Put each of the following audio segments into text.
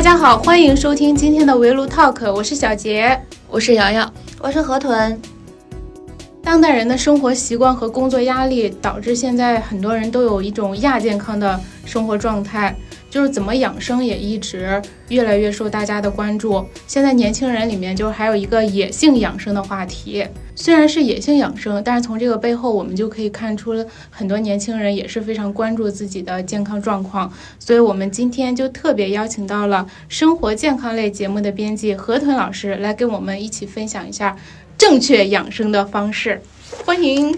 大家好，欢迎收听今天的围炉 Talk，我是小杰，我是瑶瑶，我是河豚。当代人的生活习惯和工作压力，导致现在很多人都有一种亚健康的生活状态。就是怎么养生也一直越来越受大家的关注。现在年轻人里面就还有一个野性养生的话题，虽然是野性养生，但是从这个背后我们就可以看出很多年轻人也是非常关注自己的健康状况。所以我们今天就特别邀请到了生活健康类节目的编辑河豚老师来跟我们一起分享一下正确养生的方式。欢迎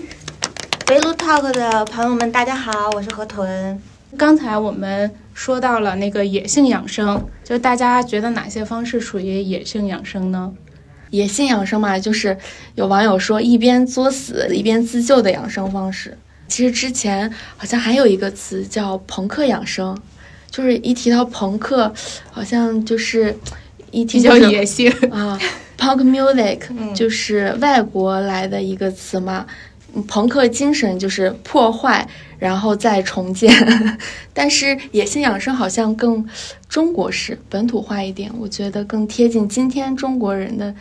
围炉 Talk 的朋友们，大家好，我是河豚。刚才我们。说到了那个野性养生，就大家觉得哪些方式属于野性养生呢？野性养生嘛，就是有网友说一边作死一边自救的养生方式。其实之前好像还有一个词叫朋克养生，就是一提到朋克，好像就是一提到野性啊。Punk music 就是外国来的一个词嘛。朋克精神就是破坏，然后再重建。但是野性养生好像更中国式、本土化一点，我觉得更贴近今天中国人的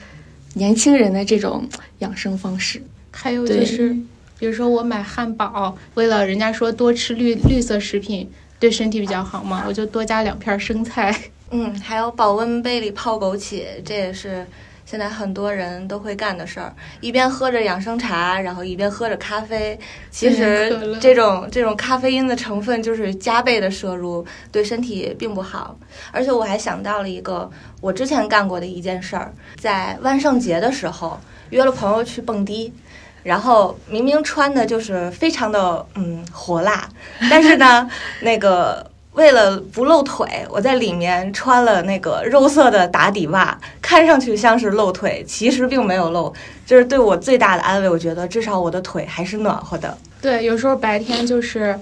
年轻人的这种养生方式。还有就是，比如说我买汉堡，为了人家说多吃绿绿色食品对身体比较好嘛，我就多加两片生菜。嗯，还有保温杯里泡枸杞，这也是。现在很多人都会干的事儿，一边喝着养生茶，然后一边喝着咖啡。其实这种这种咖啡因的成分就是加倍的摄入，对身体并不好。而且我还想到了一个我之前干过的一件事儿，在万圣节的时候约了朋友去蹦迪，然后明明穿的就是非常的嗯火辣，但是呢那个。为了不露腿，我在里面穿了那个肉色的打底袜，看上去像是露腿，其实并没有露，就是对我最大的安慰。我觉得至少我的腿还是暖和的。对，有时候白天就是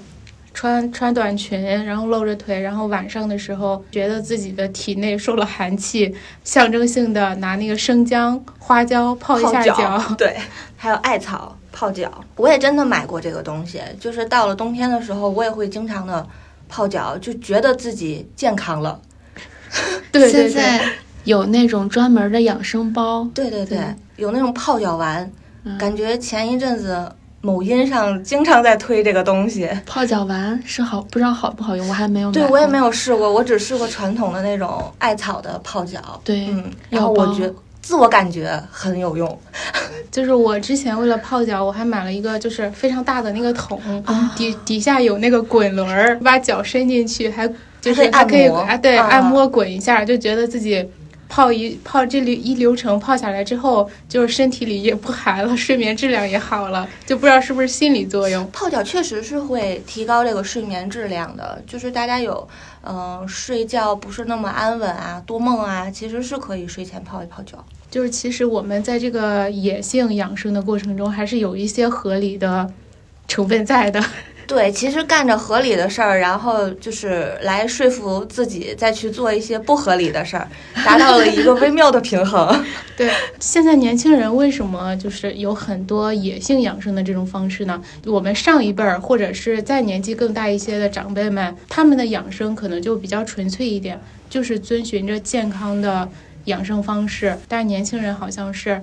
穿穿短裙，然后露着腿，然后晚上的时候觉得自己的体内受了寒气，象征性的拿那个生姜、花椒泡一下脚。对，还有艾草泡脚。我也真的买过这个东西，就是到了冬天的时候，我也会经常的。泡脚就觉得自己健康了，对，对对有那种专门的养生包，对对对，有那种泡脚丸，感觉前一阵子某音上经常在推这个东西。泡脚丸是好，不知道好不好用，我还没有。对我也没有试过，我只试过传统的那种艾草的泡脚。对，嗯，然后我觉。自我感觉很有用，就是我之前为了泡脚，我还买了一个就是非常大的那个桶，底底下有那个滚轮儿，把脚伸进去，还就是还可以啊，对，按摩滚一下，就觉得自己泡一泡这里一流程泡下来之后，就是身体里也不寒了，睡眠质量也好了，就不知道是不是心理作用。泡脚确实是会提高这个睡眠质量的，就是大家有嗯睡觉不是那么安稳啊，多梦啊，其实是可以睡前泡一泡脚。就是其实我们在这个野性养生的过程中，还是有一些合理的成分在的。对，其实干着合理的事儿，然后就是来说服自己再去做一些不合理的事儿，达到了一个微妙的平衡。对，现在年轻人为什么就是有很多野性养生的这种方式呢？我们上一辈儿或者是再年纪更大一些的长辈们，他们的养生可能就比较纯粹一点，就是遵循着健康的。养生方式，但是年轻人好像是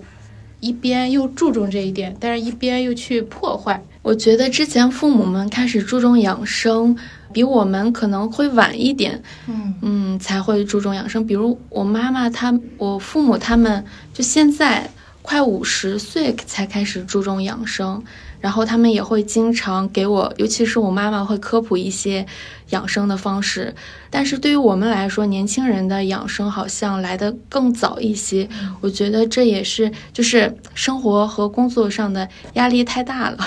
一边又注重这一点，但是一边又去破坏。我觉得之前父母们开始注重养生，比我们可能会晚一点，嗯嗯，才会注重养生。比如我妈妈，她我父母他们就现在快五十岁才开始注重养生。然后他们也会经常给我，尤其是我妈妈会科普一些养生的方式。但是对于我们来说，年轻人的养生好像来得更早一些。我觉得这也是就是生活和工作上的压力太大了。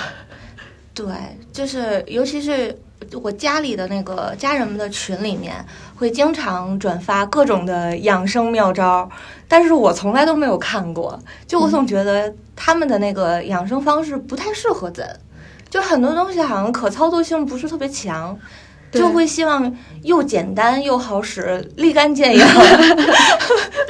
对，就是尤其是。我家里的那个家人们的群里面会经常转发各种的养生妙招，但是我从来都没有看过。就我总觉得他们的那个养生方式不太适合咱，就很多东西好像可操作性不是特别强，就会希望又简单又好使，立竿见影。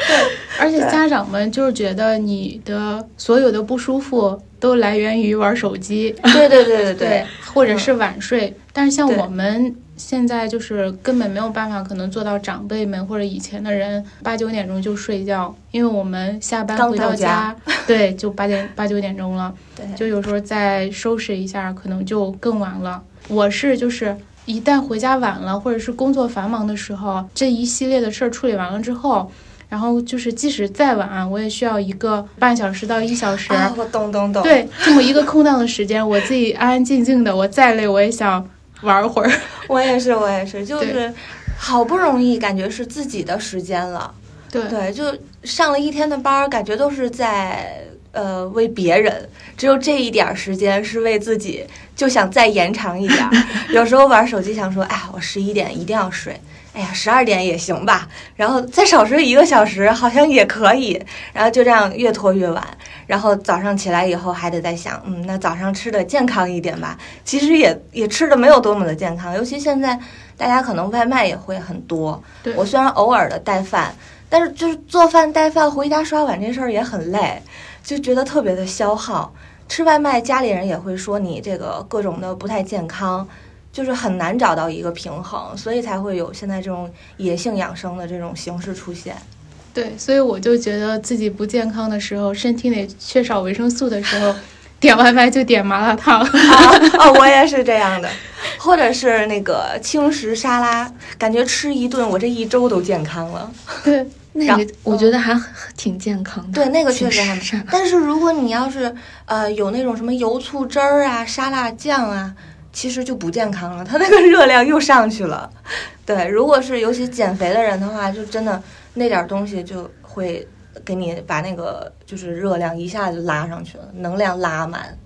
对，而且家长们就是觉得你的所有的不舒服都来源于玩手机。对对对对对，或者是晚睡。但是像我们现在就是根本没有办法，可能做到长辈们或者以前的人八九点钟就睡觉，因为我们下班回到家，对，就八点八九点钟了，对，就有时候再收拾一下，可能就更晚了。我是就是一旦回家晚了，或者是工作繁忙的时候，这一系列的事儿处理完了之后。然后就是，即使再晚，我也需要一个半小时到一小时。我懂懂懂。对，这么一个空档的时间，我自己安安静静的，我再累我也想玩会儿。我也是，我也是，就是好不容易感觉是自己的时间了。对对，就上了一天的班，感觉都是在呃为别人，只有这一点时间是为自己，就想再延长一点。有时候玩手机想说，哎，我十一点一定要睡。哎呀，十二点也行吧，然后再少睡一个小时好像也可以，然后就这样越拖越晚，然后早上起来以后还得再想，嗯，那早上吃的健康一点吧。其实也也吃的没有多么的健康，尤其现在大家可能外卖也会很多。我虽然偶尔的带饭，但是就是做饭带饭回家刷碗这事儿也很累，就觉得特别的消耗。吃外卖家里人也会说你这个各种的不太健康。就是很难找到一个平衡，所以才会有现在这种野性养生的这种形式出现。对，所以我就觉得自己不健康的时候，身体里缺少维生素的时候，点外卖就点麻辣烫。哦，我也是这样的，或者是那个轻食沙拉，感觉吃一顿，我这一周都健康了。对，那个我觉得还挺健康的。对，那个确实还。但是如果你要是呃有那种什么油醋汁儿啊、沙拉酱啊。其实就不健康了，它那个热量又上去了。对，如果是尤其减肥的人的话，就真的那点东西就会给你把那个就是热量一下就拉上去了，能量拉满。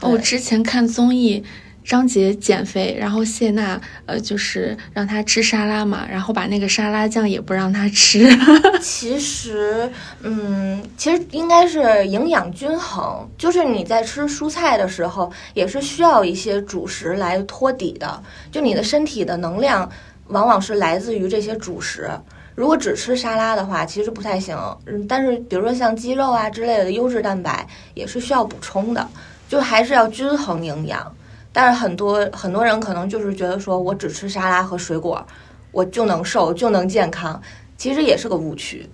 我之前看综艺。张杰减肥，然后谢娜呃，就是让他吃沙拉嘛，然后把那个沙拉酱也不让他吃。其实，嗯，其实应该是营养均衡，就是你在吃蔬菜的时候，也是需要一些主食来托底的。就你的身体的能量，往往是来自于这些主食。如果只吃沙拉的话，其实不太行。嗯，但是比如说像鸡肉啊之类的优质蛋白，也是需要补充的，就还是要均衡营养。但是很多很多人可能就是觉得说，我只吃沙拉和水果，我就能瘦就能健康，其实也是个误区。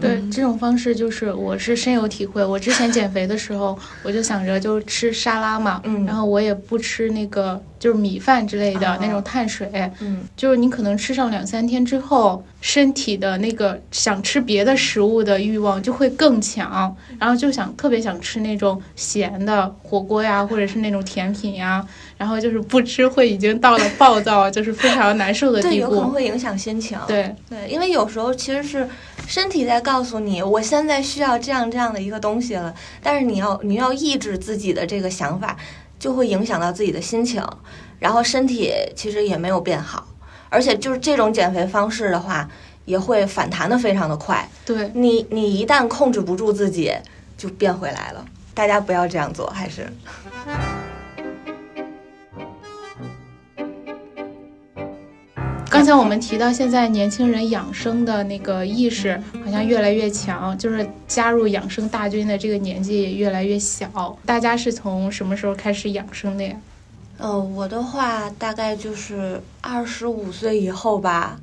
对这种方式，就是我是深有体会。我之前减肥的时候，我就想着就吃沙拉嘛，嗯，然后我也不吃那个就是米饭之类的那种碳水，嗯，就是你可能吃上两三天之后，身体的那个想吃别的食物的欲望就会更强，然后就想特别想吃那种咸的火锅呀，或者是那种甜品呀。然后就是不吃会已经到了暴躁，就是非常难受的地步。对，有可能会影响心情。对对，因为有时候其实是身体在告诉你，我现在需要这样这样的一个东西了，但是你要你要抑制自己的这个想法，就会影响到自己的心情，然后身体其实也没有变好，而且就是这种减肥方式的话，也会反弹的非常的快。对你，你一旦控制不住自己，就变回来了。大家不要这样做，还是。刚才我们提到，现在年轻人养生的那个意识好像越来越强，就是加入养生大军的这个年纪也越来越小。大家是从什么时候开始养生的呀？呃，我的话大概就是二十五岁以后吧。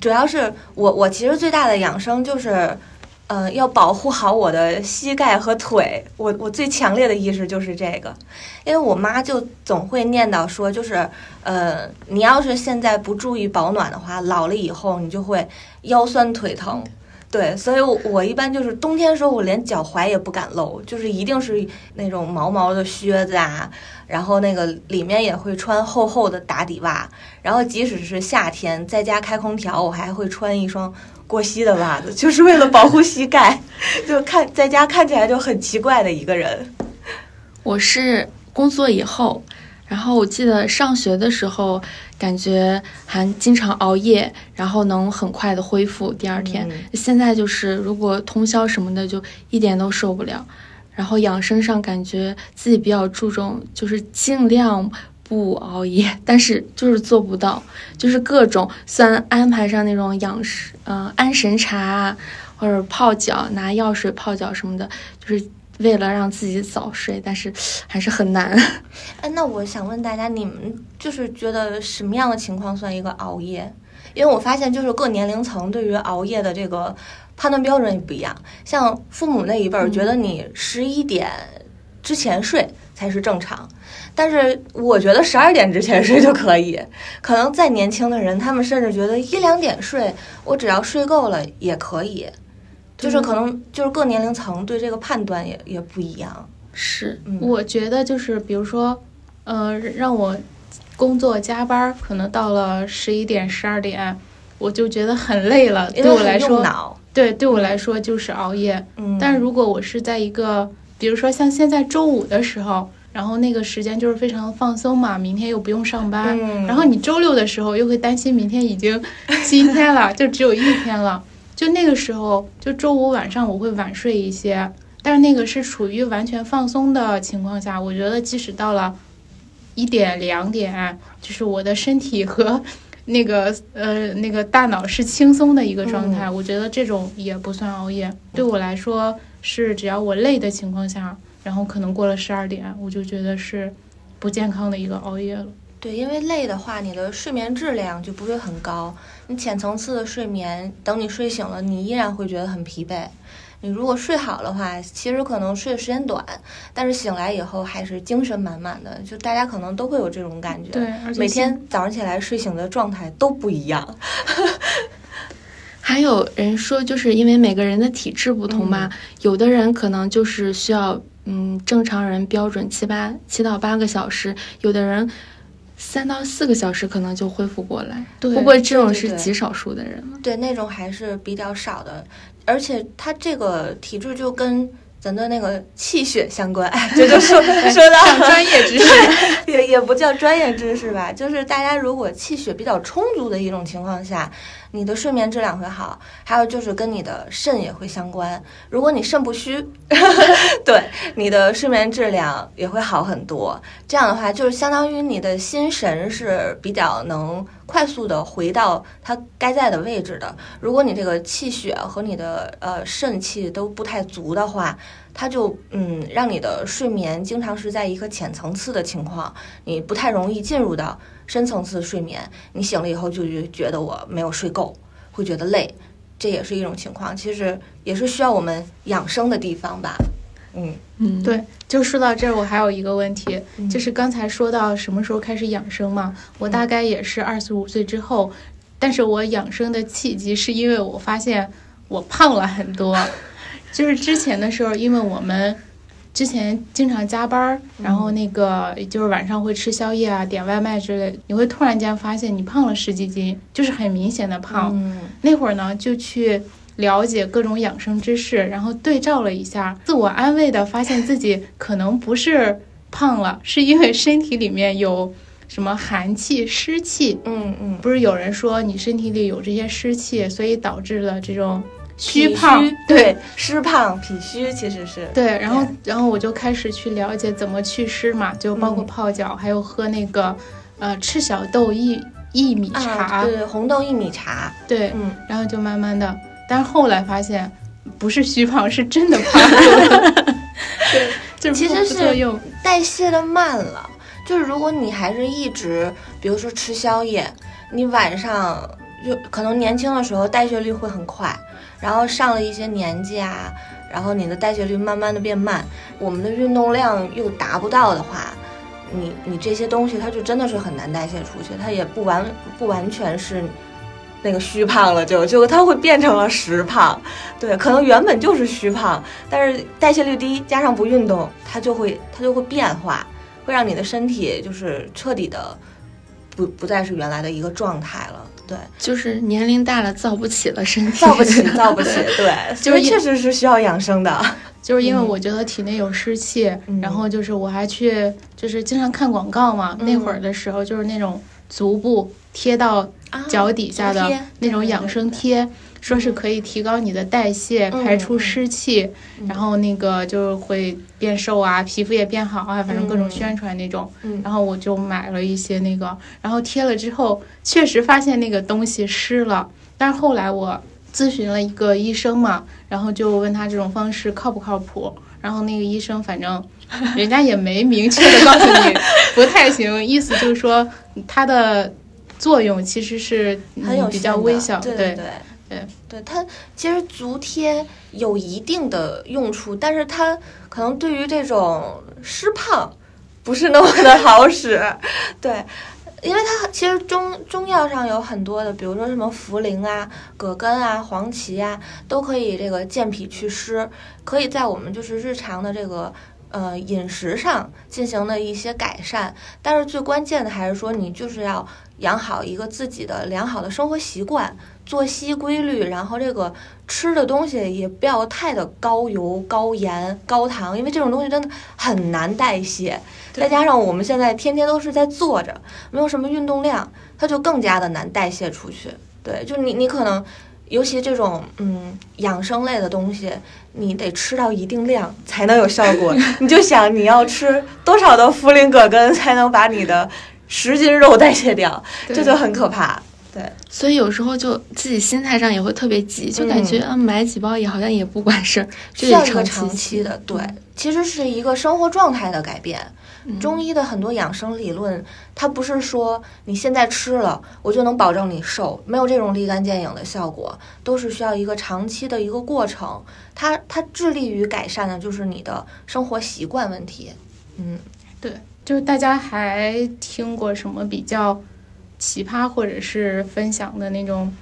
主要是我，我其实最大的养生就是。嗯，要保护好我的膝盖和腿，我我最强烈的意识就是这个，因为我妈就总会念叨说，就是，呃，你要是现在不注意保暖的话，老了以后你就会腰酸腿疼，对，所以我一般就是冬天时候我连脚踝也不敢露，就是一定是那种毛毛的靴子啊，然后那个里面也会穿厚厚的打底袜，然后即使是夏天在家开空调，我还会穿一双。过膝的袜子 就是为了保护膝盖，就看在家看起来就很奇怪的一个人。我是工作以后，然后我记得上学的时候，感觉还经常熬夜，然后能很快的恢复第二天。现在就是如果通宵什么的，就一点都受不了。然后养生上感觉自己比较注重，就是尽量。不熬夜，但是就是做不到，就是各种虽然安排上那种养生，嗯，安神茶啊，或者泡脚，拿药水泡脚什么的，就是为了让自己早睡，但是还是很难。哎，那我想问大家，你们就是觉得什么样的情况算一个熬夜？因为我发现，就是各年龄层对于熬夜的这个判断标准也不一样。像父母那一辈儿，觉得你十一点之前睡才是正常，但是我觉得十二点之前睡就可以。可能再年轻的人，他们甚至觉得一两点睡，我只要睡够了也可以。就是可能就是各年龄层对这个判断也也不一样。是，嗯我觉得就是比如说，呃，让我。工作加班可能到了十一点十二点，我就觉得很累了。对我来说，对对我来说就是熬夜。嗯，但是如果我是在一个，比如说像现在周五的时候，然后那个时间就是非常放松嘛，明天又不用上班。嗯，然后你周六的时候又会担心明天已经 今天了，就只有一天了。就那个时候，就周五晚上我会晚睡一些，但是那个是处于完全放松的情况下，我觉得即使到了。一点两点，就是我的身体和那个呃那个大脑是轻松的一个状态。我觉得这种也不算熬夜，对我来说是只要我累的情况下，然后可能过了十二点，我就觉得是不健康的一个熬夜了。对，因为累的话，你的睡眠质量就不会很高。你浅层次的睡眠，等你睡醒了，你依然会觉得很疲惫。你如果睡好的话，其实可能睡的时间短，但是醒来以后还是精神满满的。就大家可能都会有这种感觉，对，每天早上起来睡醒的状态都不一样。还有人说，就是因为每个人的体质不同嘛，有的人可能就是需要，嗯，正常人标准七八七到八个小时，有的人三到四个小时可能就恢复过来。对，不过这种是极少数的人了。对，那种还是比较少的。而且他这个体质就跟咱的那个气血相关，这 就说说到专业知识，也也不叫专业知识吧，就是大家如果气血比较充足的一种情况下。你的睡眠质量会好，还有就是跟你的肾也会相关。如果你肾不虚，对你的睡眠质量也会好很多。这样的话，就是相当于你的心神是比较能快速的回到它该在的位置的。如果你这个气血和你的呃肾气都不太足的话，它就嗯让你的睡眠经常是在一个浅层次的情况，你不太容易进入到。深层次的睡眠，你醒了以后就觉得我没有睡够，会觉得累，这也是一种情况。其实也是需要我们养生的地方吧。嗯嗯，对。就说到这儿，我还有一个问题，就是刚才说到什么时候开始养生嘛？我大概也是二十五岁之后，但是我养生的契机是因为我发现我胖了很多。就是之前的时候，因为我们。之前经常加班，然后那个就是晚上会吃宵夜啊，点外卖之类，你会突然间发现你胖了十几斤，就是很明显的胖。那会儿呢，就去了解各种养生知识，然后对照了一下，自我安慰的发现自己可能不是胖了，是因为身体里面有什么寒气、湿气。嗯嗯，不是有人说你身体里有这些湿气，所以导致了这种。虚胖，对。湿胖、脾虚其实是。对，然后然后我就开始去了解怎么祛湿嘛，就包括泡脚，还有喝那个呃赤小豆薏薏米茶，对红豆薏米茶，对，嗯，然后就慢慢的，但是后来发现不是虚胖，是真的胖。就其实是代谢的慢了，就是如果你还是一直，比如说吃宵夜，你晚上就可能年轻的时候代谢率会很快。然后上了一些年纪啊，然后你的代谢率慢慢的变慢，我们的运动量又达不到的话，你你这些东西它就真的是很难代谢出去，它也不完不完全是那个虚胖了，就就它会变成了实胖，对，可能原本就是虚胖，但是代谢率低加上不运动，它就会它就会变化，会让你的身体就是彻底的不不再是原来的一个状态了。对，就是年龄大了造不起了身体，造不起，造不起。对，就是确实是需要养生的。就是因为我觉得体内有湿气，然后就是我还去，就是经常看广告嘛。那会儿的时候，就是那种足部贴到脚底下的那种养生贴。说是可以提高你的代谢，排出湿气，然后那个就会变瘦啊，皮肤也变好啊，反正各种宣传那种。然后我就买了一些那个，然后贴了之后，确实发现那个东西湿了。但是后来我咨询了一个医生嘛，然后就问他这种方式靠不靠谱，然后那个医生反正 人家也没明确的告诉你不太行，意思就是说它的作用其实是很有比较微小，对对对对对，它其实足贴有一定的用处，但是它可能对于这种湿胖不是那么的好使，对。因为它其实中中药上有很多的，比如说什么茯苓啊、葛根啊、黄芪啊，都可以这个健脾祛湿，可以在我们就是日常的这个呃饮食上进行的一些改善。但是最关键的还是说，你就是要养好一个自己的良好的生活习惯。作息规律，然后这个吃的东西也不要太的高油、高盐、高糖，因为这种东西真的很难代谢。再加上我们现在天天都是在坐着，没有什么运动量，它就更加的难代谢出去。对，就你你可能，尤其这种嗯养生类的东西，你得吃到一定量才能有效果。你就想你要吃多少的茯苓葛根才能把你的十斤肉代谢掉，这就很可怕。对，所以有时候就自己心态上也会特别急，就感觉啊买几包也好像也不管事儿，需要一个长期的。对，其实是一个生活状态的改变。中医的很多养生理论，它不是说你现在吃了我就能保证你瘦，没有这种立竿见影的效果，都是需要一个长期的一个过程。它它致力于改善的就是你的生活习惯问题。嗯，对，就是大家还听过什么比较？奇葩或者是分享的那种，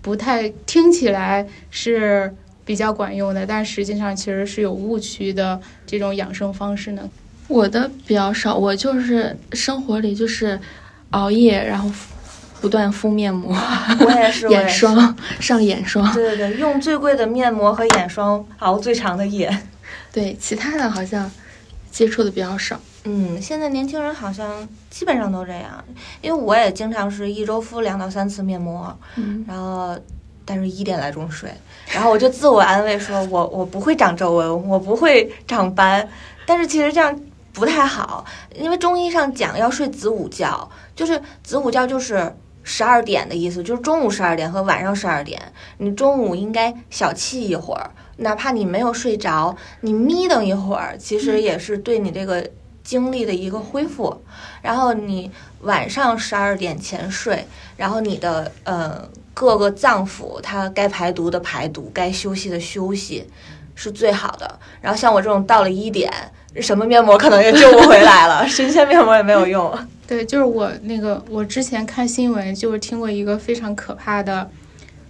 不太听起来是比较管用的，但实际上其实是有误区的这种养生方式呢。我的比较少，我就是生活里就是熬夜，然后不断敷面膜，我也是 眼霜上眼霜，对对对，用最贵的面膜和眼霜熬最长的夜。对，其他的好像接触的比较少。嗯，现在年轻人好像基本上都这样，因为我也经常是一周敷两到三次面膜，嗯，然后但是一点来钟睡，然后我就自我安慰说，我我不会长皱纹，我不会长斑，但是其实这样不太好，因为中医上讲要睡子午觉，就是子午觉就是十二点的意思，就是中午十二点和晚上十二点，你中午应该小憩一会儿，哪怕你没有睡着，你眯瞪一会儿，其实也是对你这个。精力的一个恢复，然后你晚上十二点前睡，然后你的呃各个脏腑它该排毒的排毒，该休息的休息，是最好的。然后像我这种到了一点，什么面膜可能也救不回来了，神仙面膜也没有用。对，就是我那个，我之前看新闻就是听过一个非常可怕的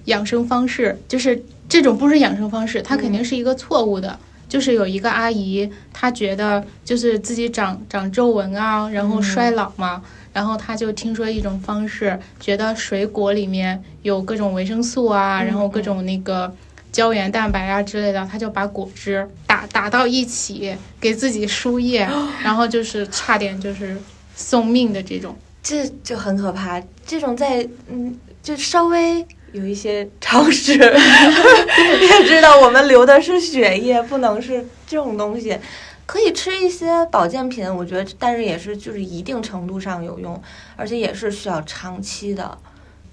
养生方式，就是这种不是养生方式，它肯定是一个错误的。就是有一个阿姨，她觉得就是自己长长皱纹啊，然后衰老嘛，然后她就听说一种方式，觉得水果里面有各种维生素啊，然后各种那个胶原蛋白啊之类的，她就把果汁打打到一起给自己输液，然后就是差点就是送命的这种，这就很可怕。这种在嗯，就稍微。有一些常识，也知道我们流的是血液，不能是这种东西。可以吃一些保健品，我觉得，但是也是就是一定程度上有用，而且也是需要长期的。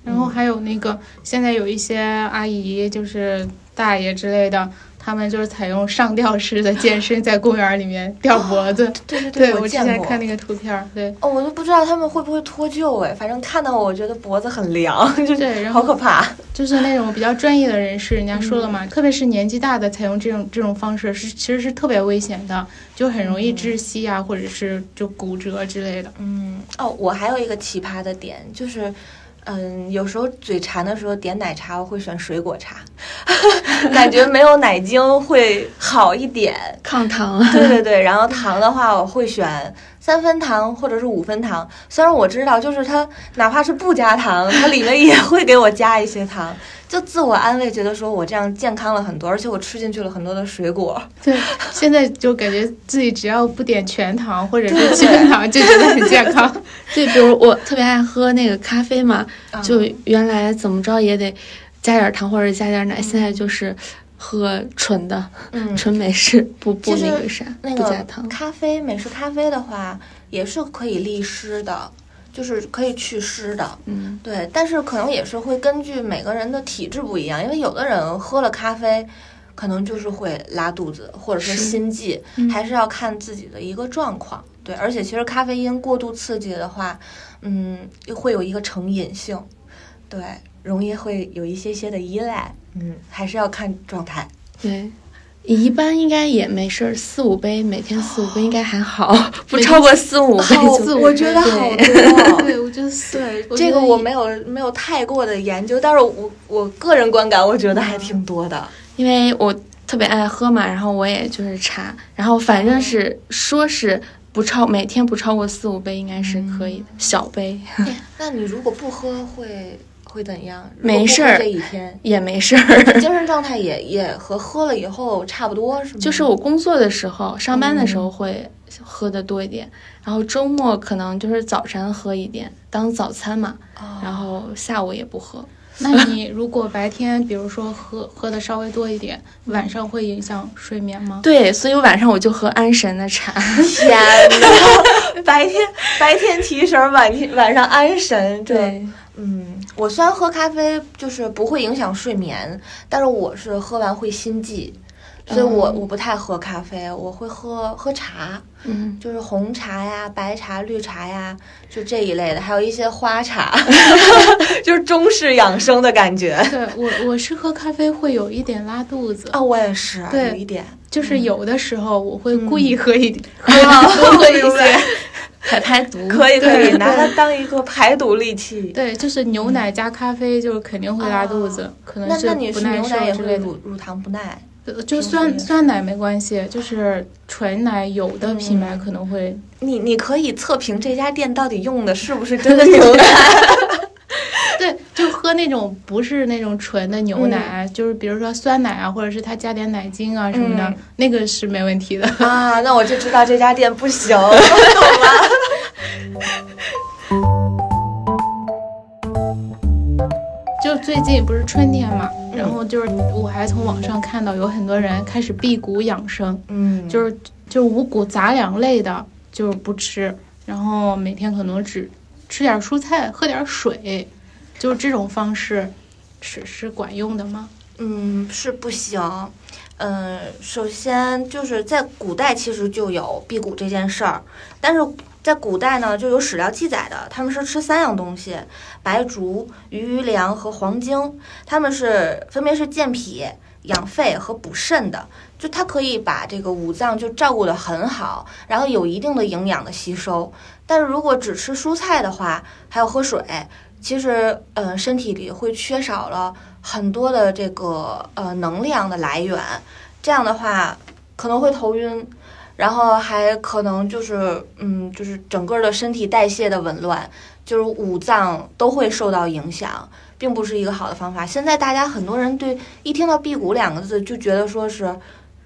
然后还有那个，现在有一些阿姨，就是大爷之类的。他们就是采用上吊式的健身，在公园里面吊脖子。对对对，我之前看那个图片，对。哦，我都不知道他们会不会脱臼哎，反正看到我，觉得脖子很凉，就对，好可怕。就是那种比较专业的人士，人家说了嘛，特别是年纪大的，采用这种这种方式是其实是特别危险的，就很容易窒息啊，或者是就骨折之类的。嗯，哦，我还有一个奇葩的点就是。嗯，有时候嘴馋的时候点奶茶，我会选水果茶，感觉没有奶精会好一点，抗糖。对对对，然后糖的话，我会选三分糖或者是五分糖。虽然我知道，就是它哪怕是不加糖，它里面也会给我加一些糖。就自我安慰，觉得说我这样健康了很多，而且我吃进去了很多的水果。对，现在就感觉自己只要不点全糖或者是七分糖，就觉得很健康。对比如我特别爱喝那个咖啡嘛，就原来怎么着也得加点糖或者加点奶，现在就是喝纯的，纯美式，不不那个啥，不加糖。咖啡美式咖啡的话，也是可以利湿的。就是可以祛湿的，嗯，对，但是可能也是会根据每个人的体质不一样，因为有的人喝了咖啡，可能就是会拉肚子或者是心悸，还是要看自己的一个状况。对，而且其实咖啡因过度刺激的话，嗯，会有一个成瘾性，对，容易会有一些些的依赖。嗯，还是要看状态。对。一般应该也没事儿，四五杯，每天四五杯应该还好，不超过四五杯。我觉得好多，对，我觉得对这个我没有没有太过的研究，但是我我个人观感，我觉得还挺多的，因为我特别爱喝嘛，然后我也就是查，然后反正是说是不超每天不超过四五杯应该是可以的，小杯。那你如果不喝会？会怎样？没事儿，这一天也没事儿，精神状态也也和喝了以后差不多，是吗？就是我工作的时候、上班的时候会喝的多一点，然后周末可能就是早晨喝一点当早餐嘛，然后下午也不喝。那你 如果白天比如说喝喝的稍微多一点，晚上会影响睡眠吗？对，所以晚上我就喝安神的茶。天呐，白天白天提神，晚天晚上安神，对。嗯，我虽然喝咖啡就是不会影响睡眠，但是我是喝完会心悸，所以我我不太喝咖啡，我会喝喝茶，嗯，就是红茶呀、白茶、绿茶呀，就这一类的，还有一些花茶，就是中式养生的感觉。对我我是喝咖啡会有一点拉肚子。啊，我也是，有一点，就是有的时候我会故意喝一点，多 喝一些。排排毒 可以可以拿它当一个排毒利器。对，就是牛奶加咖啡，就是肯定会拉肚子，可能是不耐受之类的。乳乳糖不耐，就酸酸奶没关系，就是纯奶有的品牌可能会。你你可以测评这家店到底用的是不是真的 牛奶。对，就喝那种不是那种纯的牛奶，就是比如说酸奶啊，或者是他加点奶精啊什么的，那个是没问题的啊。那我就知道这家店不行，懂吗？就最近不是春天嘛，然后就是我还从网上看到有很多人开始辟谷养生，嗯，就是就五谷杂粮类的，就是不吃，然后每天可能只吃点蔬菜，喝点水。就是这种方式是是管用的吗？嗯，是不行。嗯，首先就是在古代其实就有辟谷这件事儿，但是在古代呢就有史料记载的，他们是吃三样东西：白术、鱼鱼粮和黄精。他们是分别是健脾、养肺和补肾的，就它可以把这个五脏就照顾得很好，然后有一定的营养的吸收。但是如果只吃蔬菜的话，还要喝水。其实，嗯，身体里会缺少了很多的这个呃能量的来源，这样的话可能会头晕，然后还可能就是嗯，就是整个的身体代谢的紊乱，就是五脏都会受到影响，并不是一个好的方法。现在大家很多人对一听到辟谷两个字就觉得说是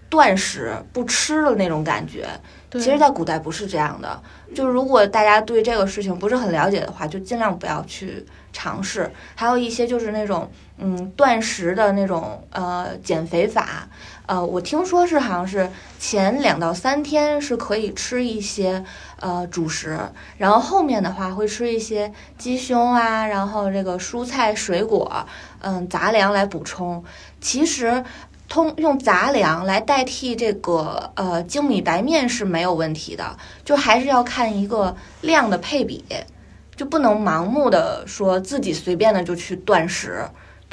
断食不吃的那种感觉。其实，在古代不是这样的。就是如果大家对这个事情不是很了解的话，就尽量不要去尝试。还有一些就是那种嗯断食的那种呃减肥法，呃，我听说是好像是前两到三天是可以吃一些呃主食，然后后面的话会吃一些鸡胸啊，然后这个蔬菜水果，嗯杂粮来补充。其实。通用杂粮来代替这个呃精米白面是没有问题的，就还是要看一个量的配比，就不能盲目的说自己随便的就去断食，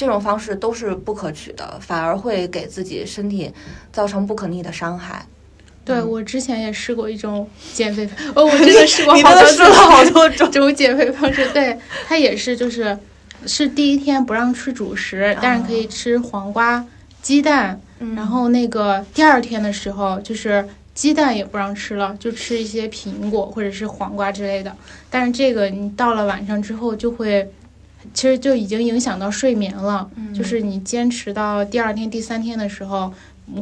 这种方式都是不可取的，反而会给自己身体造成不可逆的伤害。对我之前也试过一种减肥，哦，我真的试过 好多种好多种 种减肥方式，对它也是就是是第一天不让吃主食，但是可以吃黄瓜。鸡蛋，然后那个第二天的时候，就是鸡蛋也不让吃了，就吃一些苹果或者是黄瓜之类的。但是这个你到了晚上之后，就会其实就已经影响到睡眠了。就是你坚持到第二天、第三天的时候，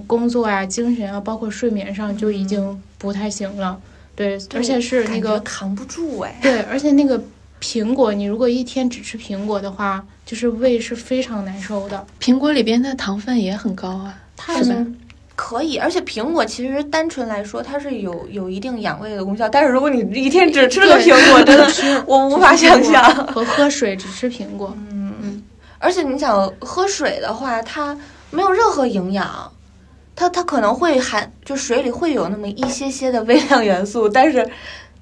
工作啊、精神啊，包括睡眠上就已经不太行了。对，而且是那个扛不住哎。对，而且那个。苹果，你如果一天只吃苹果的话，就是胃是非常难受的。苹果里边的糖分也很高啊，它是可以，而且苹果其实单纯来说，它是有有一定养胃的功效。但是如果你一天只吃个 苹果，真的 我无法想象。和喝水只吃苹果，嗯嗯。而且你想喝水的话，它没有任何营养，它它可能会含，就水里会有那么一些些的微量元素，但是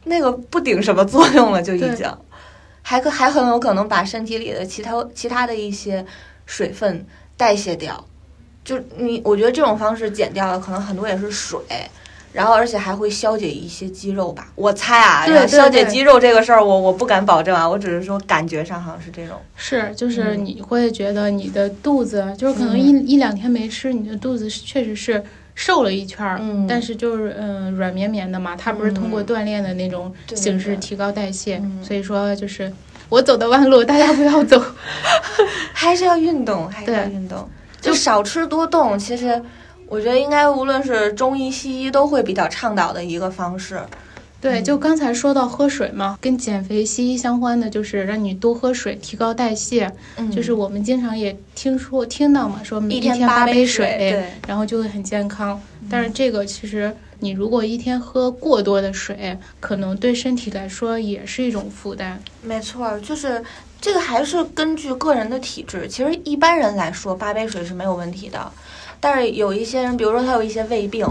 那个不顶什么作用了，就已经，还可还很有可能把身体里的其他其他的一些水分代谢掉。就你，我觉得这种方式减掉的可能很多也是水。然后，而且还会消解一些肌肉吧？我猜啊，消解肌肉这个事儿，我我不敢保证啊，我只是说感觉上好像是这种。是，就是你会觉得你的肚子，就是可能一一两天没吃，你的肚子确实是瘦了一圈儿，但是就是嗯软绵绵的嘛，它不是通过锻炼的那种形式提高代谢，所以说就是我走的弯路，大家不要走，还是要运动，还是要运动，就少吃多动，其实。我觉得应该无论是中医西医都会比较倡导的一个方式。对，就刚才说到喝水嘛，跟减肥息息相关的就是让你多喝水，提高代谢。嗯，就是我们经常也听说听到嘛，说每天八杯水，然后就会很健康。但是这个其实你如果一天喝过多的水，可能对身体来说也是一种负担。没错，就是这个还是根据个人的体质。其实一般人来说，八杯水是没有问题的。但是有一些人，比如说他有一些胃病，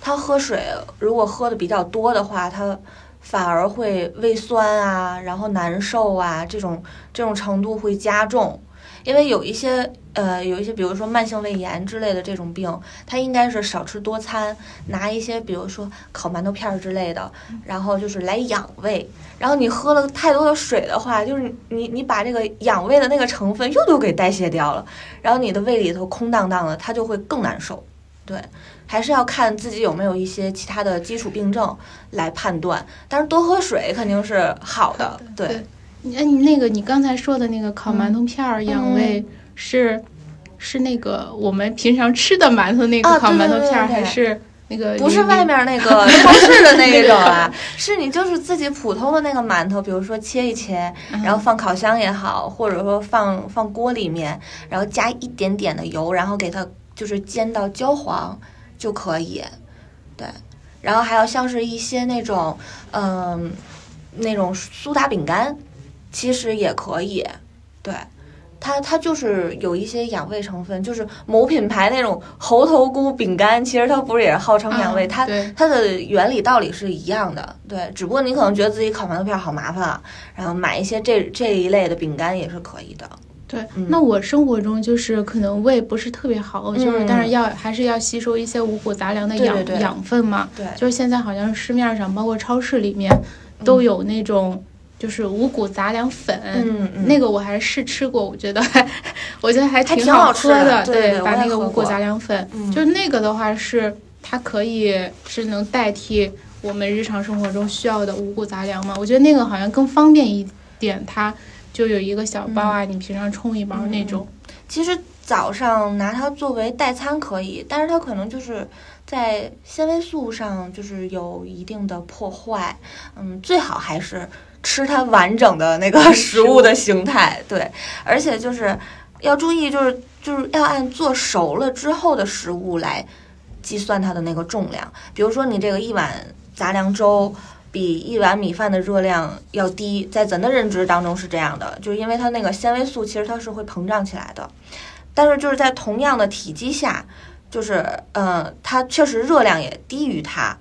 他喝水如果喝的比较多的话，他反而会胃酸啊，然后难受啊，这种这种程度会加重。因为有一些呃，有一些比如说慢性胃炎之类的这种病，它应该是少吃多餐，拿一些比如说烤馒头片儿之类的，然后就是来养胃。然后你喝了太多的水的话，就是你你把这个养胃的那个成分又都给代谢掉了，然后你的胃里头空荡荡的，它就会更难受。对，还是要看自己有没有一些其他的基础病症来判断。但是多喝水肯定是好的。对，哎，你那个你刚才说的那个烤馒头片儿养胃是是那个我们平常吃的馒头那个烤馒头片儿还是？那个不是外面那个 超市的那一种啊，是你就是自己普通的那个馒头，比如说切一切，然后放烤箱也好，或者说放放锅里面，然后加一点点的油，然后给它就是煎到焦黄就可以。对，然后还有像是一些那种嗯那种苏打饼干，其实也可以。对。它它就是有一些养胃成分，就是某品牌那种猴头菇饼干，其实它不是也是号称养胃？它它的原理道理是一样的，对。只不过你可能觉得自己烤馒头片好麻烦啊，然后买一些这这一类的饼干也是可以的。对，那我生活中就是可能胃不是特别好，就是但是要还是要吸收一些五谷杂粮的养养分嘛。对，就是现在好像市面上包括超市里面都有那种。就是五谷杂粮粉，嗯那个我还是试吃过，我觉得还，我觉得还挺好吃的。对，把那个五谷杂粮粉，就是那个的话是它可以是能代替我们日常生活中需要的五谷杂粮嘛？我觉得那个好像更方便一点，它就有一个小包啊，你平常冲一包那种。其实早上拿它作为代餐可以，但是它可能就是在纤维素上就是有一定的破坏。嗯，最好还是。吃它完整的那个食物的形态，对，而且就是要注意，就是就是要按做熟了之后的食物来计算它的那个重量。比如说，你这个一碗杂粮粥比一碗米饭的热量要低，在咱的认知当中是这样的，就是因为它那个纤维素其实它是会膨胀起来的，但是就是在同样的体积下，就是嗯，它确实热量也低于它。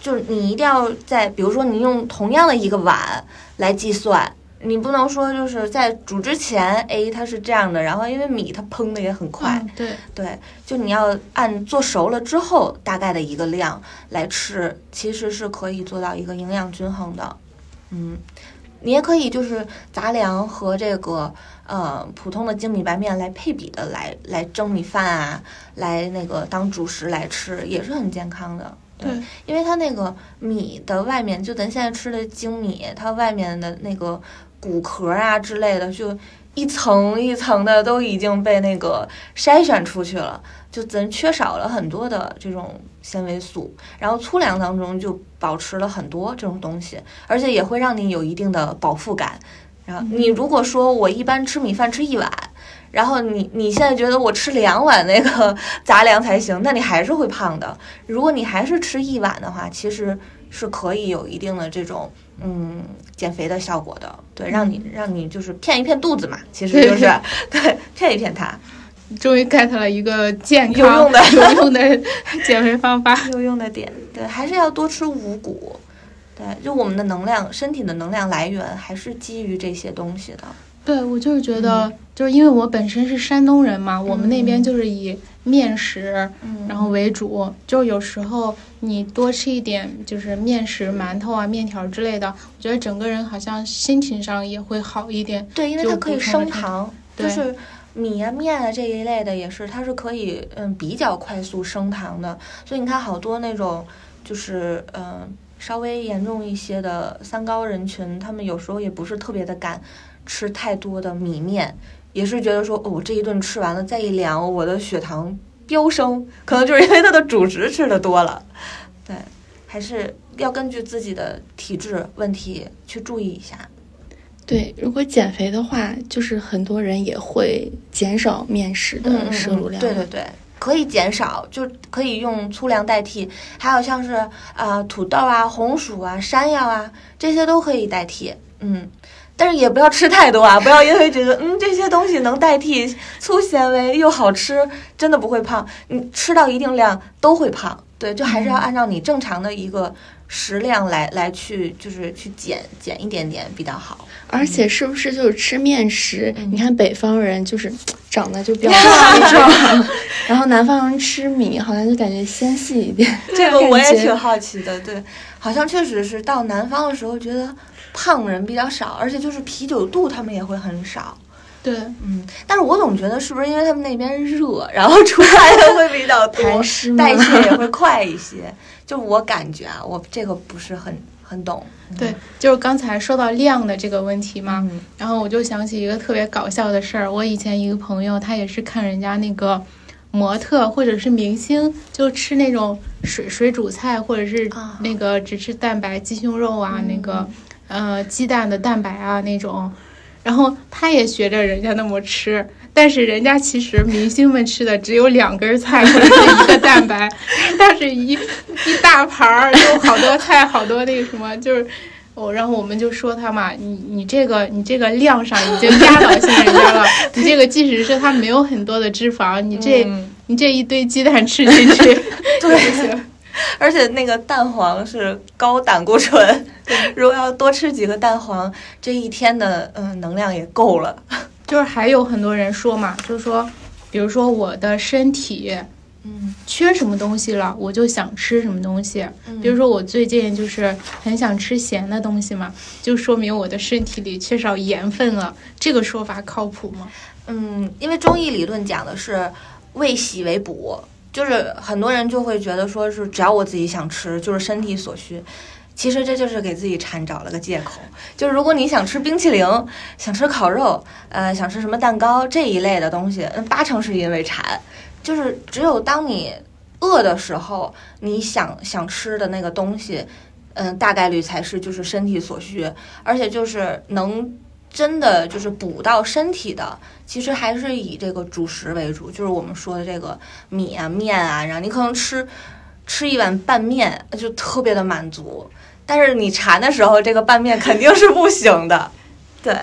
就是你一定要在，比如说你用同样的一个碗来计算，你不能说就是在煮之前，哎，它是这样的，然后因为米它烹的也很快，对对，就你要按做熟了之后大概的一个量来吃，其实是可以做到一个营养均衡的。嗯，你也可以就是杂粮和这个呃普通的精米白面来配比的来来蒸米饭啊，来那个当主食来吃，也是很健康的。对，因为它那个米的外面，就咱现在吃的精米，它外面的那个骨壳啊之类的，就一层一层的都已经被那个筛选出去了，就咱缺少了很多的这种纤维素，然后粗粮当中就保持了很多这种东西，而且也会让你有一定的饱腹感。然后你如果说我一般吃米饭吃一碗。然后你你现在觉得我吃两碗那个 杂粮才行，那你还是会胖的。如果你还是吃一碗的话，其实是可以有一定的这种嗯减肥的效果的。对，让你让你就是骗一骗肚子嘛，其实就是对骗一骗它。终于 get 了一个健康有用的 有用的减肥方法，有用的点。对，还是要多吃五谷。对，就我们的能量，身体的能量来源还是基于这些东西的。对，我就是觉得，就是因为我本身是山东人嘛，我们那边就是以面食然后为主，就有时候你多吃一点，就是面食、馒头啊、面条之类的，我觉得整个人好像心情上也会好一点。对，因为它可以升糖，就是米啊、面啊这一类的也是，它是可以嗯比较快速升糖的。所以你看好多那种就是嗯稍微严重一些的三高人群，他们有时候也不是特别的敢。吃太多的米面，也是觉得说，哦，这一顿吃完了，再一量，我的血糖飙升，可能就是因为它的主食吃的多了。对，还是要根据自己的体质问题去注意一下。对，如果减肥的话，就是很多人也会减少面食的摄入量。对对对，可以减少，就可以用粗粮代替，还有像是啊土豆啊、红薯啊、山药啊，这些都可以代替。嗯。但是也不要吃太多啊！不要因为觉得嗯这些东西能代替粗纤维又好吃，真的不会胖。你吃到一定量都会胖，对，就还是要按照你正常的一个食量来来去，就是去减减一点点比较好。而且是不是就是吃面食？你看北方人就是长得就比较 壮，然后南方人吃米好像就感觉纤细一点。这个我也挺好奇的，对，好像确实是到南方的时候觉得。胖人比较少，而且就是啤酒肚他们也会很少。对，嗯，但是我总觉得是不是因为他们那边热，然后出来的会比较多，代谢也会快一些。就我感觉啊，我这个不是很很懂。对，就是刚才说到量的这个问题嘛，然后我就想起一个特别搞笑的事儿。我以前一个朋友，他也是看人家那个模特或者是明星，就吃那种水水煮菜，或者是那个只吃蛋白鸡胸肉啊，那个。呃，鸡蛋的蛋白啊那种，然后他也学着人家那么吃，但是人家其实明星们吃的只有两根菜或者是一个蛋白，但是一一大盘儿有好多菜，好多那个什么，就是我，然后我们就说他嘛，你你这个你这个量上已经压倒性人家了，你这个即使是他没有很多的脂肪，你这你这一堆鸡蛋吃进去，对。而且那个蛋黄是高胆固醇，如果要多吃几个蛋黄，这一天的嗯能量也够了。就是还有很多人说嘛，就是说，比如说我的身体，嗯，缺什么东西了，我就想吃什么东西。比如说我最近就是很想吃咸的东西嘛，就说明我的身体里缺少盐分了。这个说法靠谱吗？嗯，因为中医理论讲的是为喜为补。就是很多人就会觉得说是只要我自己想吃，就是身体所需。其实这就是给自己馋找了个借口。就是如果你想吃冰淇淋，想吃烤肉，呃，想吃什么蛋糕这一类的东西，八成是因为馋。就是只有当你饿的时候，你想想吃的那个东西，嗯，大概率才是就是身体所需，而且就是能。真的就是补到身体的，其实还是以这个主食为主，就是我们说的这个米啊、面啊，然后你可能吃吃一碗拌面就特别的满足，但是你馋的时候，这个拌面肯定是不行的。对，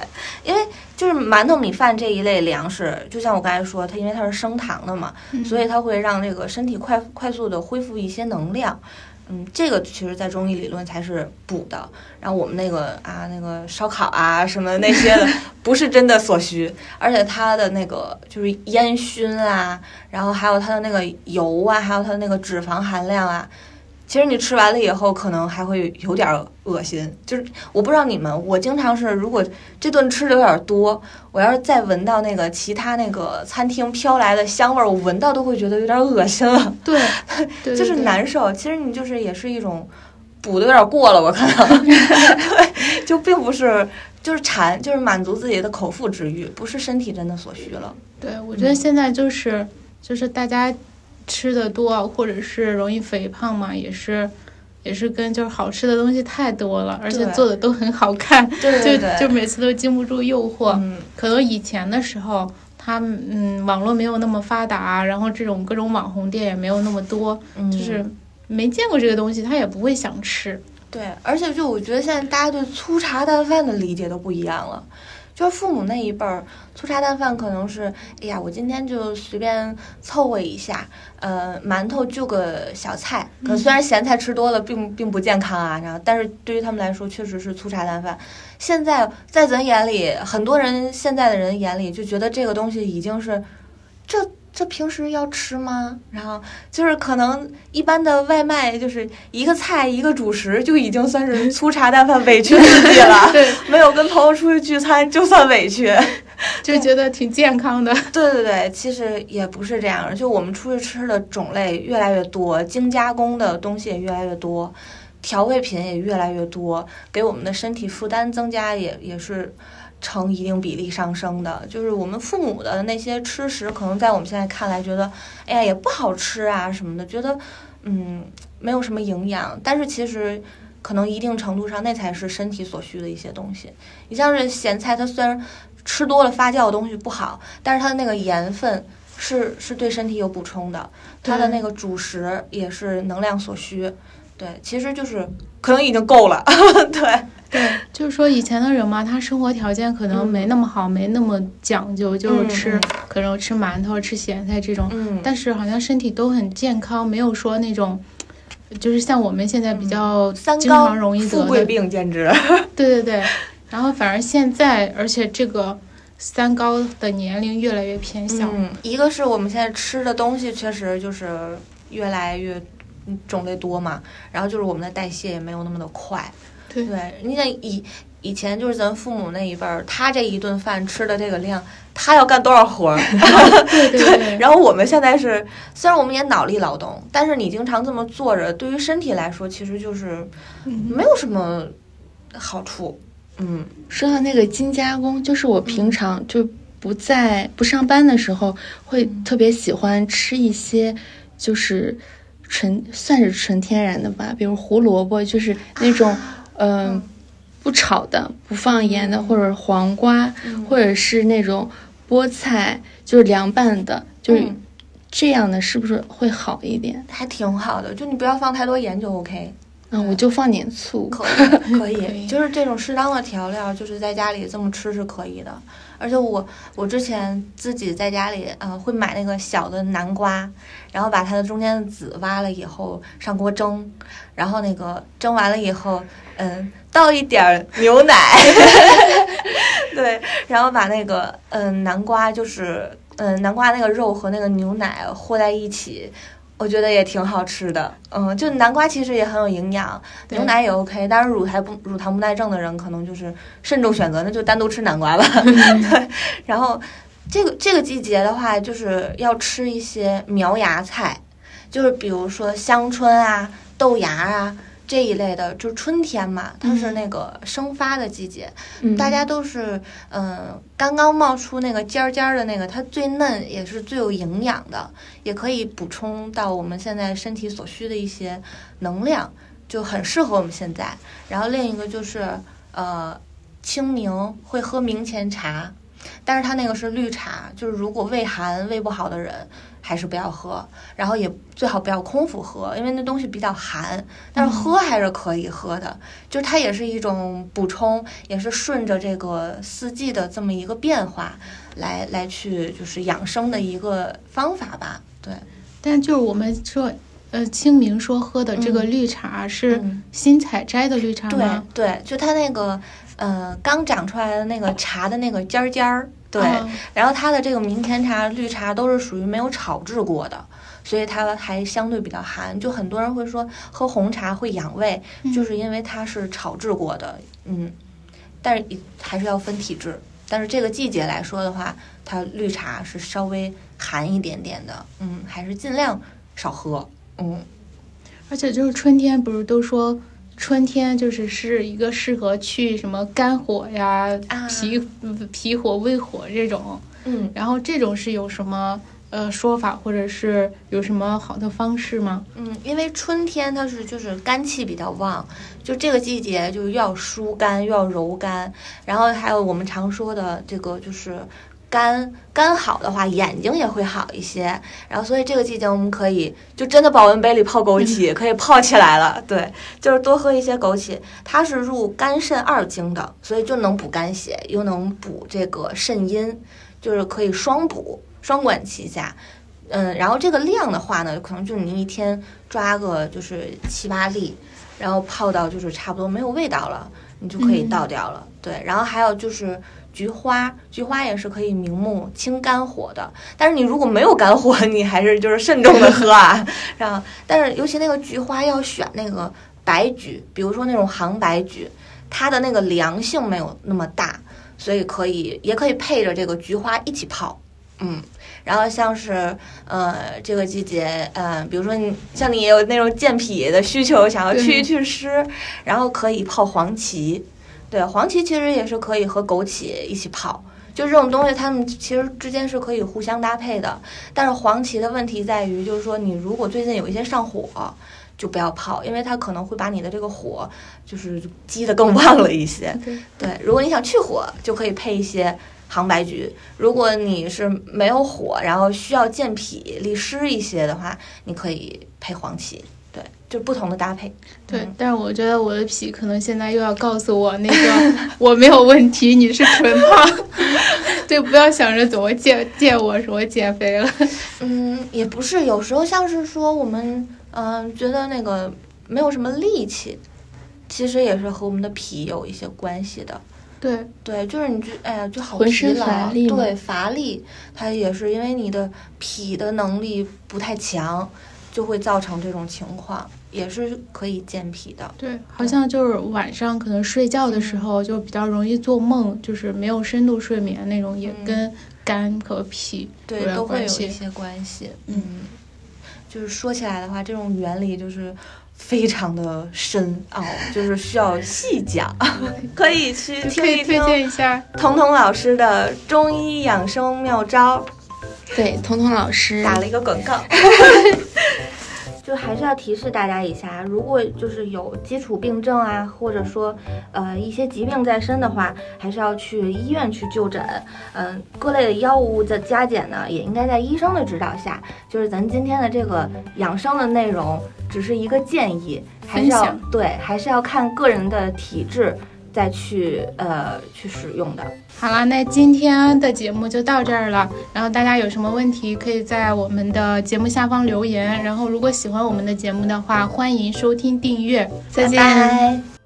因为就是馒头、米饭这一类粮食，就像我刚才说，它因为它是升糖的嘛，所以它会让这个身体快快速的恢复一些能量。嗯，这个其实，在中医理论才是补的。然后我们那个啊，那个烧烤啊，什么那些的，不是真的所需。而且它的那个就是烟熏啊，然后还有它的那个油啊，还有它的那个脂肪含量啊。其实你吃完了以后，可能还会有点恶心。就是我不知道你们，我经常是，如果这顿吃的有点多，我要是再闻到那个其他那个餐厅飘来的香味儿，我闻到都会觉得有点恶心了。对，就是难受。其实你就是也是一种补的有点过了，我可能。对，就并不是就是馋，就是满足自己的口腹之欲，不是身体真的所需了。对，我觉得现在就是就是大家。吃的多，或者是容易肥胖嘛，也是，也是跟就是好吃的东西太多了，而且做的都很好看，就就每次都经不住诱惑。可能以前的时候，他嗯网络没有那么发达，然后这种各种网红店也没有那么多，就是没见过这个东西，他也不会想吃。对，而且就我觉得现在大家对粗茶淡饭的理解都不一样了。就是父母那一辈儿，粗茶淡饭可能是，哎呀，我今天就随便凑合一下，呃，馒头就个小菜。可虽然咸菜吃多了并并不健康啊，然后，但是对于他们来说确实是粗茶淡饭。现在在咱眼里，很多人现在的人眼里就觉得这个东西已经是这。这平时要吃吗？然后就是可能一般的外卖，就是一个菜一个主食就已经算是粗茶淡饭，委屈自己了。对，没有跟朋友出去聚餐就算委屈，就觉得挺健康的。对对对，其实也不是这样，就我们出去吃的种类越来越多，精加工的东西也越来越多，调味品也越来越多，给我们的身体负担增加也也是。成一定比例上升的，就是我们父母的那些吃食，可能在我们现在看来，觉得，哎呀，也不好吃啊什么的，觉得，嗯，没有什么营养。但是其实，可能一定程度上，那才是身体所需的一些东西。你像是咸菜，它虽然吃多了发酵的东西不好，但是它的那个盐分是是对身体有补充的，它的那个主食也是能量所需。对，其实就是可能已经够了。对。对，就是说以前的人嘛，他生活条件可能没那么好，没那么讲究，就是吃可能吃馒头、吃咸菜这种，但是好像身体都很健康，没有说那种，就是像我们现在比较经常容易得富贵病，简直。对对对，然后反而现在，而且这个三高的年龄越来越偏小。嗯，一个是我们现在吃的东西确实就是越来越种类多嘛，然后就是我们的代谢也没有那么的快。对，你想以以前就是咱父母那一辈儿，他这一顿饭吃的这个量，他要干多少活儿？对对。然后我们现在是，虽然我们也脑力劳动，但是你经常这么坐着，对于身体来说，其实就是没有什么好处。嗯，说到那个精加工，就是我平常就不在不上班的时候，会特别喜欢吃一些，就是纯算是纯天然的吧，比如胡萝卜，就是那种。嗯，不炒的，不放盐的，或者黄瓜，或者是那种菠菜，就是凉拌的，就是这样的，是不是会好一点？还挺好的，就你不要放太多盐就 OK。嗯，我就放点醋，可以，可以，就是这种适当的调料，就是在家里这么吃是可以的。而且我我之前自己在家里，呃，会买那个小的南瓜，然后把它的中间的籽挖了以后上锅蒸，然后那个蒸完了以后，嗯，倒一点牛奶，对，然后把那个嗯南瓜就是嗯南瓜那个肉和那个牛奶和在一起。我觉得也挺好吃的，嗯，就南瓜其实也很有营养，牛奶也 OK，但是乳糖不乳糖不耐症的人可能就是慎重选择，那就单独吃南瓜吧。对，然后这个这个季节的话，就是要吃一些苗芽菜，就是比如说香椿啊、豆芽啊。这一类的，就是春天嘛，它是那个生发的季节，大家都是嗯，刚刚冒出那个尖尖儿的那个，它最嫩，也是最有营养的，也可以补充到我们现在身体所需的一些能量，就很适合我们现在。然后另一个就是呃，清明会喝明前茶，但是它那个是绿茶，就是如果胃寒、胃不好的人。还是不要喝，然后也最好不要空腹喝，因为那东西比较寒。但是喝还是可以喝的，就是它也是一种补充，也是顺着这个四季的这么一个变化来来去就是养生的一个方法吧。对，但就是我们说，呃，清明说喝的这个绿茶是新采摘的绿茶吗？对对，就它那个呃刚长出来的那个茶的那个尖尖儿。对，然后它的这个明前茶、绿茶都是属于没有炒制过的，所以它还相对比较寒。就很多人会说喝红茶会养胃，就是因为它是炒制过的。嗯，但是还是要分体质。但是这个季节来说的话，它绿茶是稍微寒一点点的。嗯，还是尽量少喝。嗯，而且就是春天不是都说。春天就是是一个适合去什么肝火呀、脾脾火、胃火这种，嗯，然后这种是有什么呃说法，或者是有什么好的方式吗？嗯，因为春天它是就是肝气比较旺，就这个季节就又要疏肝又要柔肝，然后还有我们常说的这个就是肝肝好的话，眼睛也会好一些。然后，所以这个季节我们可以就真的保温杯里泡枸杞，可以泡起来了。对，就是多喝一些枸杞，它是入肝肾二经的，所以就能补肝血，又能补这个肾阴，就是可以双补，双管齐下。嗯，然后这个量的话呢，可能就是你一天抓个就是七八粒，然后泡到就是差不多没有味道了，你就可以倒掉了。对，然后还有就是。菊花，菊花也是可以明目清肝火的。但是你如果没有肝火，你还是就是慎重的喝啊。然后，但是尤其那个菊花要选那个白菊，比如说那种杭白菊，它的那个凉性没有那么大，所以可以也可以配着这个菊花一起泡。嗯，然后像是呃这个季节，嗯，比如说你像你也有那种健脾的需求，想要去一去湿，然后可以泡黄芪。对，黄芪其实也是可以和枸杞一起泡，就这种东西，它们其实之间是可以互相搭配的。但是黄芪的问题在于，就是说你如果最近有一些上火，就不要泡，因为它可能会把你的这个火就是激得更旺了一些。对，如果你想去火，就可以配一些杭白菊；如果你是没有火，然后需要健脾利湿一些的话，你可以配黄芪。就不同的搭配，对，但是我觉得我的脾可能现在又要告诉我那个 我没有问题，你是纯胖，对，不要想着怎么借借我什么减肥了。嗯，也不是，有时候像是说我们嗯觉得那个没有什么力气，其实也是和我们的脾有一些关系的。对对，就是你就哎呀就好疲劳，对乏力，它也是因为你的脾的能力不太强。就会造成这种情况，也是可以健脾的。对，好像就是晚上可能睡觉的时候就比较容易做梦，就是没有深度睡眠那种，也跟肝和脾对都会有一些关系。嗯，就是说起来的话，这种原理就是非常的深奥，就是需要细讲。可以去听一听，推荐一下彤彤老师的中医养生妙招。对，彤彤老师打了一个广告。就还是要提示大家一下，如果就是有基础病症啊，或者说呃一些疾病在身的话，还是要去医院去就诊。嗯，各类的药物的加减呢，也应该在医生的指导下。就是咱今天的这个养生的内容，只是一个建议，还是要对，还是要看个人的体质。再去呃去使用的。好了，那今天的节目就到这儿了。然后大家有什么问题，可以在我们的节目下方留言。然后如果喜欢我们的节目的话，欢迎收听订阅。再见。